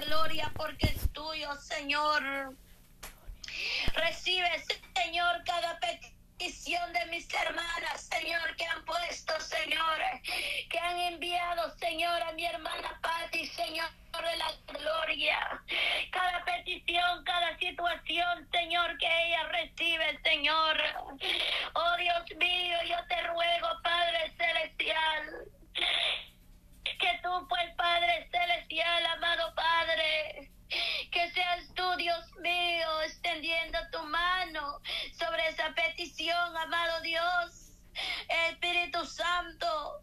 gloria, porque es tuyo, Señor. Recibe, Señor, cada petición de mis hermanas, Señor, que han puesto, Señor, que han enviado, Señor, a mi hermana Patti, Señor de la gloria. Cada petición, cada situación, Señor, que ella recibe, Señor. Oh Dios mío, yo te ruego, Padre Celestial, que tú, pues, Padre Celestial, amado Padre, que seas tú, Dios mío, extendiendo tu mano sobre esa petición, amado Dios. Espíritu Santo,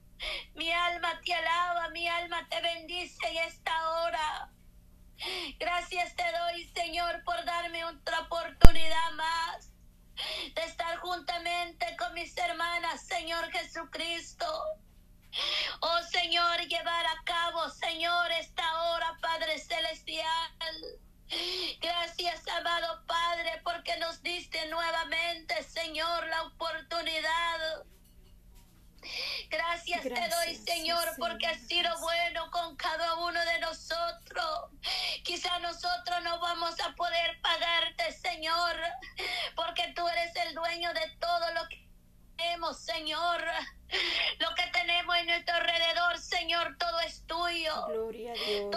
mi alma te alaba, mi alma te bendice en esta hora. Gracias te doy, Señor, por darme otra oportunidad más de estar juntamente con mis hermanas, Señor Jesucristo. Oh Señor, llevar a cabo, Señor, esta hora, Padre Celestial. Gracias, amado Padre, porque nos diste nuevamente, Señor, la oportunidad Gracias, te doy, Señor, porque has sido bueno con cada uno de nosotros. Quizá nosotros no vamos a poder pagarte, Señor, porque tú eres el dueño de todo lo que tenemos, Señor. Gloria a Dios.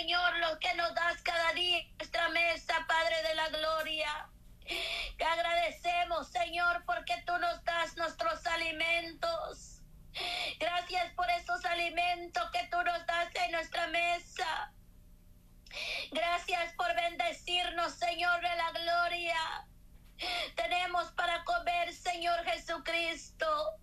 Señor, lo que nos das cada día en nuestra mesa, Padre de la Gloria. Te agradecemos, Señor, porque tú nos das nuestros alimentos. Gracias por esos alimentos que tú nos das en nuestra mesa. Gracias por bendecirnos, Señor de la gloria. Tenemos para comer, Señor Jesucristo.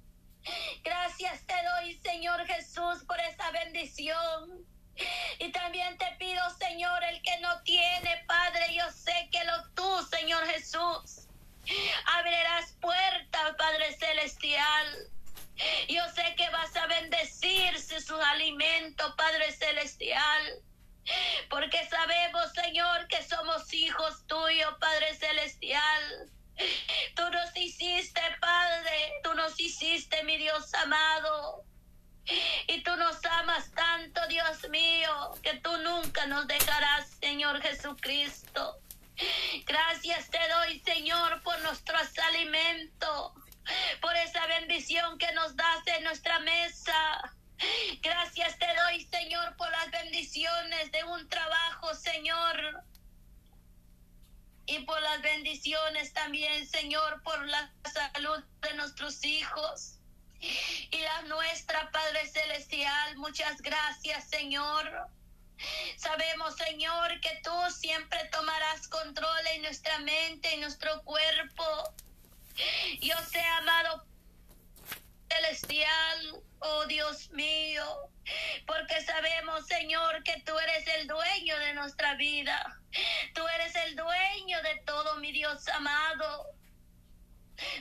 Gracias te doy, Señor Jesús, por esa bendición. Y también te pido, Señor, el que no tiene, Padre, yo sé que lo tú, Señor Jesús, abrirás puertas, Padre Celestial. Yo sé que vas a bendecirse sus alimentos, Padre Celestial. Porque sabemos, Señor, que somos hijos tuyos, Padre Celestial. Tú nos hiciste, Padre, tú nos hiciste, mi Dios amado. Y tú nos amas tanto, Dios mío, que tú nunca nos dejarás, Señor Jesucristo. Gracias te doy, Señor, por nuestros alimentos, por esa bendición que nos das en nuestra mesa. Gracias te doy, Señor, por las bendiciones de un trabajo, Señor y por las bendiciones también, Señor, por la salud de nuestros hijos nuestra, Padre Celestial. Muchas gracias, Señor. Sabemos, Señor, que tú siempre tomarás control en nuestra mente, en nuestro cuerpo. Yo sé, amado celestial, oh Dios mío, porque sabemos, Señor, que tú eres el dueño de nuestra vida. Tú eres el dueño de todo, mi Dios amado.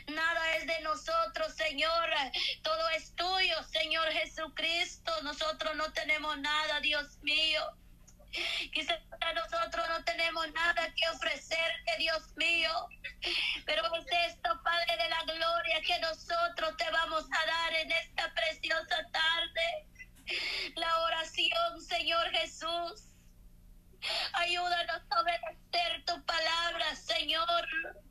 Nada es de nosotros, Señor. Todo es tuyo, Señor Jesucristo. Nosotros no tenemos nada, Dios mío. Quizás nosotros no tenemos nada que ofrecerte, Dios mío. Pero es esto, Padre de la Gloria, que nosotros te vamos a dar en esta preciosa tarde. La oración, Señor Jesús. Ayúdanos a obedecer tu palabra, Señor.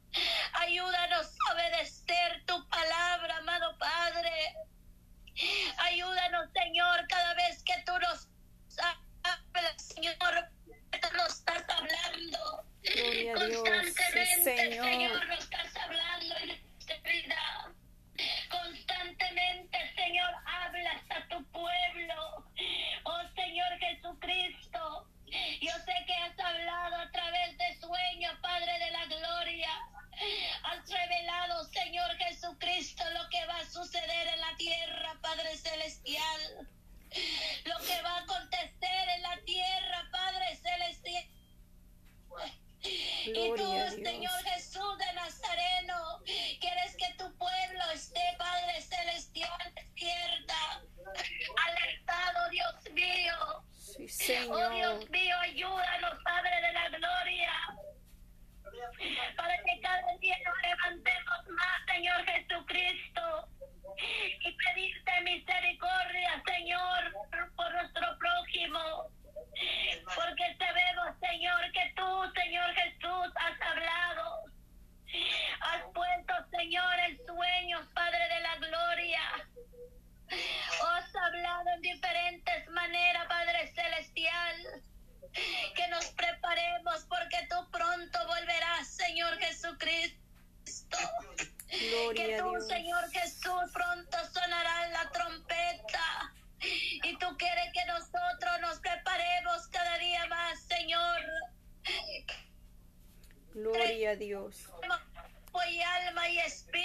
Ayúdanos a obedecer tu palabra, amado Padre. Ayúdanos, Señor, cada vez que tú nos hablas, Señor, nos estás hablando. Constantemente, Señor. Señor, nos estás hablando en nuestra vida. Constantemente Olympian a Dios. Alma y espíritu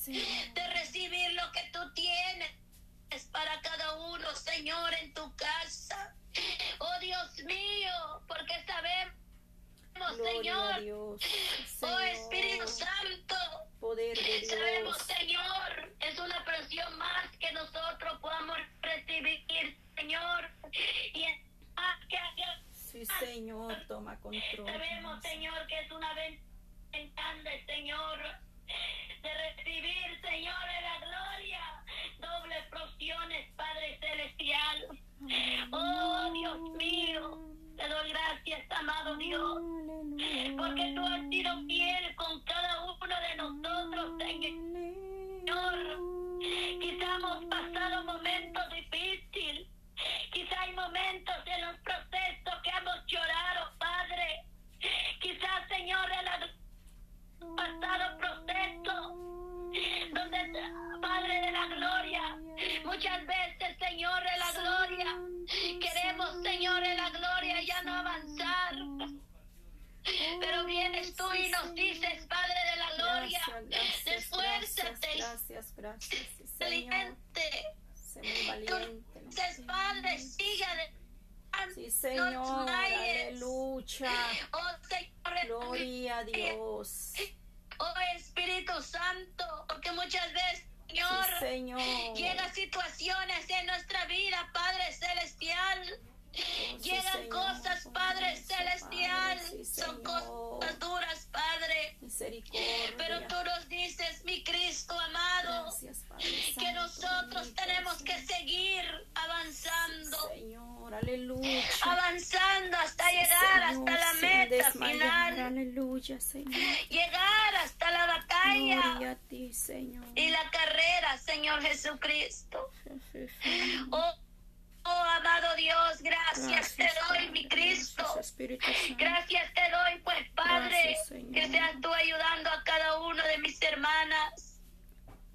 sí. de recibir lo que tú tienes para cada uno, Señor, en tu casa. Oh Dios mío, porque sabemos, Señor, Dios, oh, Señor, oh Espíritu Santo, poder de Dios. sabemos, Señor, es una presión más que nosotros podamos recibir, Señor, y es más que Dios. Sí, Señor, toma control. Sabemos, Señor, que es una bendición grande, Señor de recibir, Señor, de la gloria. Dobles porciones, Padre Celestial. Oh, Dios mío, te doy gracias, amado Dios. Padre, sigue adelante. Sí, Señor, aleluya. Oh, Gloria a Dios. Oh Espíritu Santo, porque muchas veces, Señor, Sí, Señor. llegan situaciones en nuestra vida, Padre Celestial. Oh, Llegan cosas, Padre eso, Celestial. Son cosas duras, Padre. Pero tú nos dices, mi Cristo amado, que nosotros tenemos que seguir avanzando. Señor, aleluya. Avanzando hasta Sí, llegar Señor, hasta la meta final. Aleluya, Señor. Llegar hasta la batalla. Gloria a ti, Señor. y la carrera, Señor Jesucristo. Oh, oh, amado Dios, gracias, te doy, mi Cristo. Gracias, te doy, pues Padre, Gracias, que seas tú ayudando a cada uno de mis hermanas,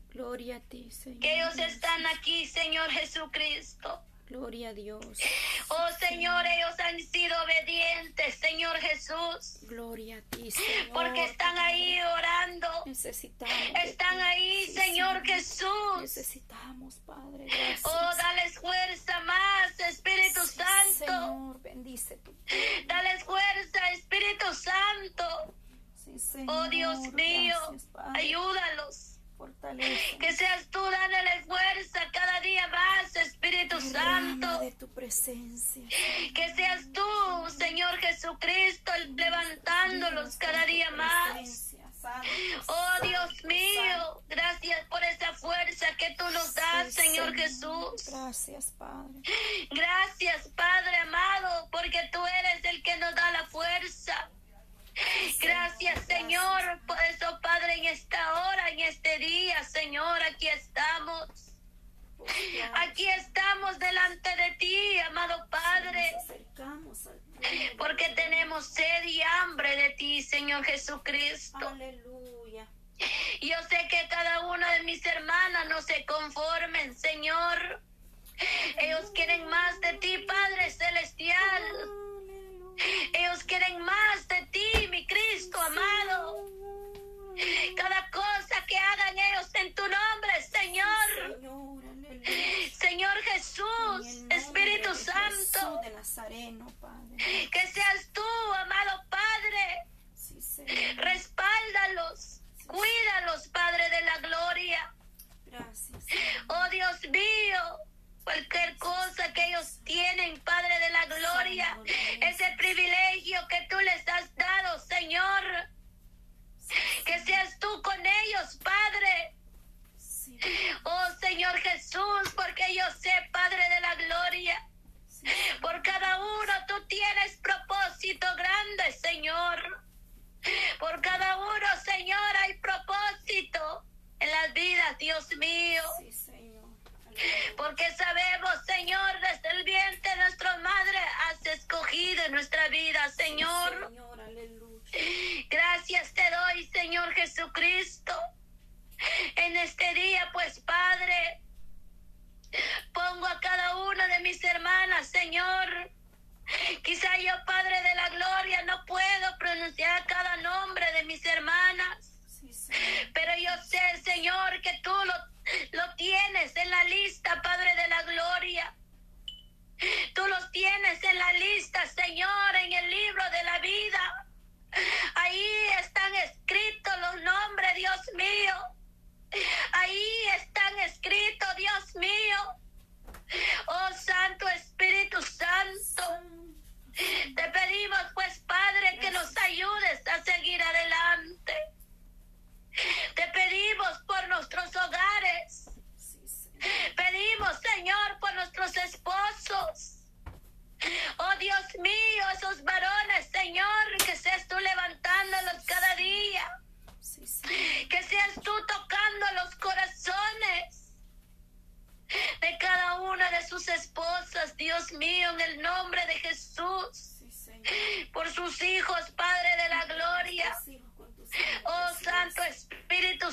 Gloria a ti, Señor. que ellos están aquí, Señor Jesucristo. Gloria a Dios. Oh Señor, ellos han sido obedientes, Señor Jesús, Gloria a ti, Señor. porque están ahí orando. Necesitamos. Están ahí, Señor Jesús. Necesitamos, Padre. Gracias. Oh, dales fuerza más, Espíritu Sí, Santo. Señor, bendice tu Dales fuerza, Espíritu Santo. Sí, Señor. Oh Dios mío, Gracias, ayúdalos. Que seas tú dándole fuerza cada día más, Espíritu Santo. de tu presencia. Que seas tú, Señor Jesucristo, levantándolos cada día más. Oh Dios mío, gracias por esa fuerza que tú nos das, Señor Jesús. Gracias, Padre. Gracias, Padre amado, porque tú eres el que nos da la fuerza. Gracias, Señor, por eso, Padre, en esta hora, en este día, Señor, aquí estamos. Aquí estamos delante de ti, amado Padre, porque tenemos sed y hambre de ti, Señor Jesucristo. Aleluya. Yo sé que cada una de mis hermanas no se conformen, Señor. Ellos quieren más de ti, Padre Celestial. Ellos quieren más de ti, Cristo amado. Cada cosa que hagan ellos en tu nombre, Señor. Señor, Jesús, Espíritu Santo. Jesús de Nazareno, Padre. Que seas tú, amado Padre. Respáldalos. Cuídalos, Padre de la gloria. Gracias. Oh Dios mío, cualquier cosa que ellos tienen, Padre de la gloria, ese privilegio que tú les has dado, Señor, que seas tú con ellos, Padre. Sí, Oh Señor Jesús, porque yo sé, Padre de la gloria, sí, por cada uno tú tienes propósito grande, Señor. Por cada uno, Señor, hay propósito en las vidas, Dios mío. sí, Señor. Aleluya. Porque sabemos, Señor, desde el vientre de nuestra madre has escogido en nuestra vida, Señor. Señor, aleluya. Gracias te doy, Señor Jesucristo. En este día, pues, Padre, pongo a cada una de mis hermanas, Señor. Quizá yo, Padre de la Gloria, no puedo pronunciar cada nombre de mis hermanas. Sí. Pero yo sé, Señor, que tú lo, lo tienes en la lista, Padre de la Gloria. Tú los tienes en la lista, Señor, en el libro de la vida. Ahí están escritos los nombres, Dios mío. Ahí están escritos, Dios mío. Oh Santo Espíritu Santo. Te pedimos, pues, Padre, que nos ayudes a seguir adelante. Te pedimos por nuestros hogares. Sí, Señor. Pedimos, Señor, por nuestros esposos. Oh Dios mío, esos varones, Señor, que seas tú levantándolos cada día. Sí, Señor. Que seas tú tocando los corazones de cada una de sus esposas, Dios mío, en el nombre de Jesús. Sí, Señor. Por sus hijos, Padre de la gloria. Tus hijos con tus hijos. Oh Gracias. Santo Espíritu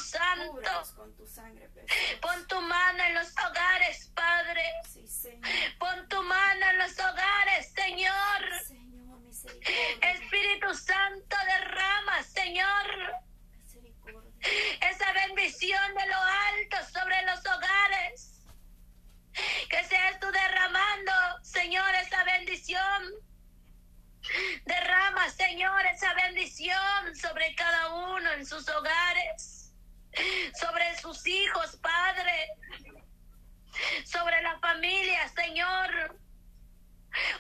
Con tu sangre preciosa. Pon tu mano en los hogares, Padre. Sí, Señor. Pon tu mano en los hogares, Señor. Señor, misericordia. Espíritu Santo, derrama, Señor, Misericordia. esa bendición de lo alto sobre los hogares. Que seas tú derramando, Señor, esa bendición. Derrama, Señor, esa bendición sobre cada uno en sus hogares, sobre sus hijos, Padre, sobre la familia, Señor.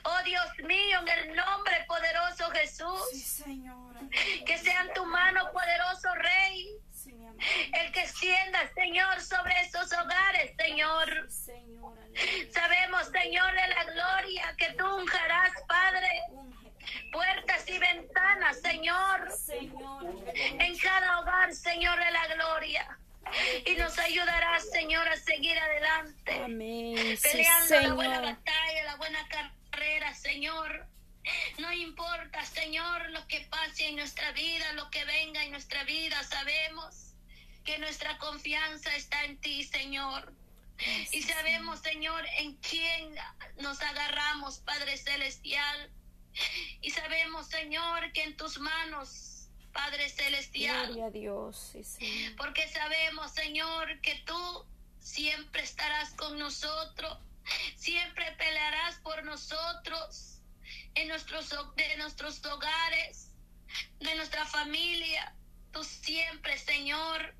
Oh Dios mío, en el nombre poderoso Sí, Jesús, Señor. que sea en tu mano poderoso Rey, Sí, el que extienda, Señor, sobre esos hogares, Señor. Sí, Señor. aleluya. Sabemos, Señor de la gloria, que tú unjarás, Padre, puertas y ventanas, Señor, Señor. en cada hogar, Señor de la gloria. Y nos ayudarás, Señor, a seguir adelante. Amén. Sí, peleando la buena batalla, la buena carrera, Señor. No importa, Señor, lo que pase en nuestra vida, lo que venga en nuestra vida, sabemos que nuestra confianza está en ti, Señor. Y sabemos, Señor, en quién nos agarramos, Padre Celestial. Y sabemos, Señor, que en tus manos, Padre Celestial, Gloria a Dios. Sí, porque sabemos, Señor, que tú siempre estarás con nosotros, siempre pelearás por nosotros, en nuestros, de nuestros hogares, de nuestra familia, tú siempre, Señor,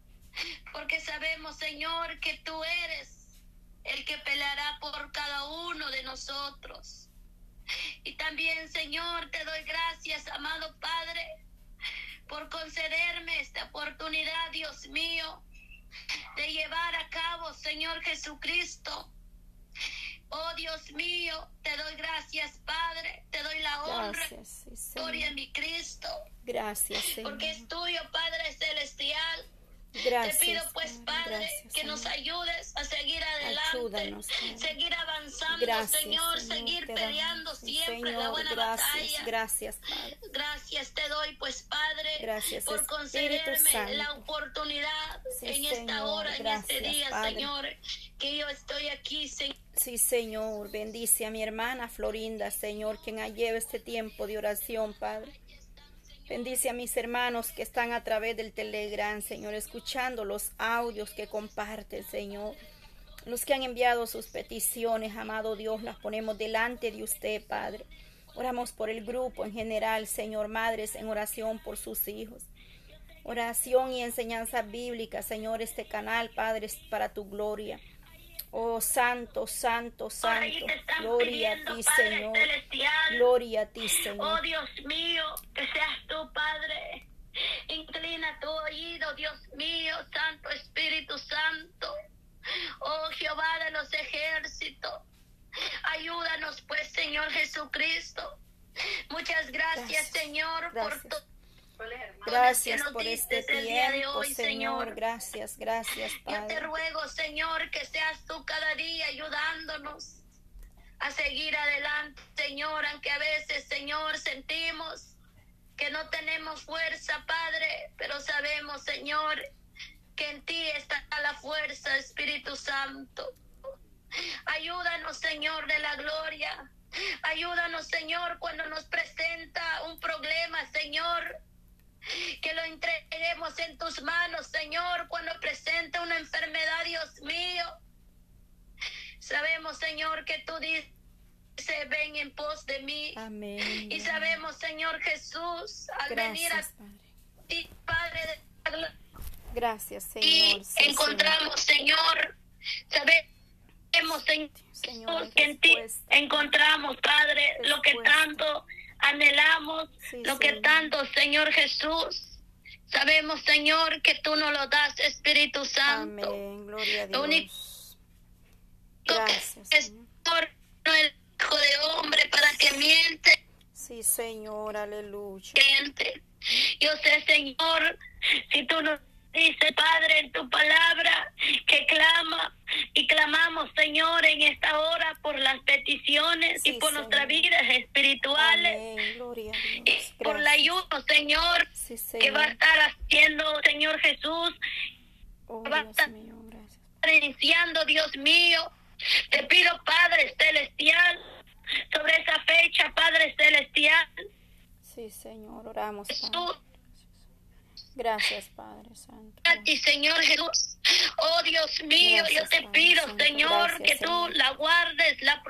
porque sabemos, Señor, que tú eres el que peleará por cada uno de nosotros. Y también, Señor, te doy gracias, amado Padre, por concederme esta oportunidad, Dios mío, de llevar a cabo, Señor Jesucristo. Oh Dios mío, te doy gracias, Padre, te doy la honra. Sí, gloria a Señor. mi Cristo, Gracias, Señor. porque es tuyo, Padre Celestial. Gracias. Te pido pues. Padre, Gracias, que nos ayudes a seguir adelante, Ayúdanos, seguir avanzando, Gracias, Señor, seguir te peleando siempre la Señor, buena gracias, batalla. Gracias, Padre. Gracias te doy, pues Padre, Gracias, por concederme la oportunidad Sí, en esta hora, en este día, Padre. Señor, que yo estoy aquí, Señor. Sí, Señor, bendice a mi hermana Florinda, Señor, quien ha llevado este tiempo de oración, Padre. Bendice a mis hermanos que están a través del Telegram, Señor, escuchando los audios que comparten, Señor. Los que han enviado sus peticiones, amado Dios, las ponemos delante de usted, Padre. Oramos por el grupo en general, Señor, madres en oración por sus hijos. Oración y enseñanza bíblica, Señor, este canal, Padre, es para tu gloria. Oh, santo, santo, santo. Gloria a ti, Padre Señor. Celestial. Gloria a ti, Oh Señor. Dios mío, que seas tú, Padre. Inclina tu oído, Dios mío, Santo Espíritu Santo. Oh Jehová de los ejércitos. Ayúdanos, pues, Señor Jesucristo. Muchas gracias, Gracias, Señor, gracias. por todo. Gracias por este tiempo, hoy, Señor. Gracias, gracias, Yo te Padre. ruego, Señor, que seas tú cada día ayudándonos a seguir adelante, Señor, aunque a veces, Señor, sentimos que no tenemos fuerza, Padre, pero sabemos, Señor, que en ti está la fuerza, Espíritu Santo. Ayúdanos, Señor de la gloria. Ayúdanos, Señor, cuando nos presenta un problema, Señor. Que lo entreguemos en tus manos, Señor, cuando presenta una enfermedad, Dios mío. Sabemos, Señor, que tú dices, ven en pos de mí. Amén. Y sabemos, Señor Jesús, al venir a Gracias, Padre. ti, Padre de la gloria, Gracias, y Señor. Sí, encontramos, Señor, sabemos, Señor, Señor, que en ti respuesta. encontramos, Padre, lo que Respuesta. tanto anhelamos, Sí, lo que tanto, Señor Jesús. Sabemos, Señor, que tú nos lo das, Espíritu Santo. Amén. Gloria a Lo único Dios. que Gracias, es el Hijo de Hombre para que miente. Sí, Señor. Aleluya. Yo sé, Señor, si tú nos dices, Padre, en tu palabra, que clama, clamamos, Señor, en esta hora por las peticiones y por Señor. nuestras vidas espirituales. Amén. Y por la ayuda, Señor, Sí, que va a estar haciendo, Señor Jesús, Oh, va a estar- mío, iniciando, Dios mío. Te pido, Padre Celestial, sobre esa fecha, Padre Celestial, Sí, Señor, oramos, Jesús. Gracias, Padre Santo. a ti, Señor Jesús. Oh Dios mío, Gracias, yo te pido. Señor, Gracias, que tú Señor. la guardes, la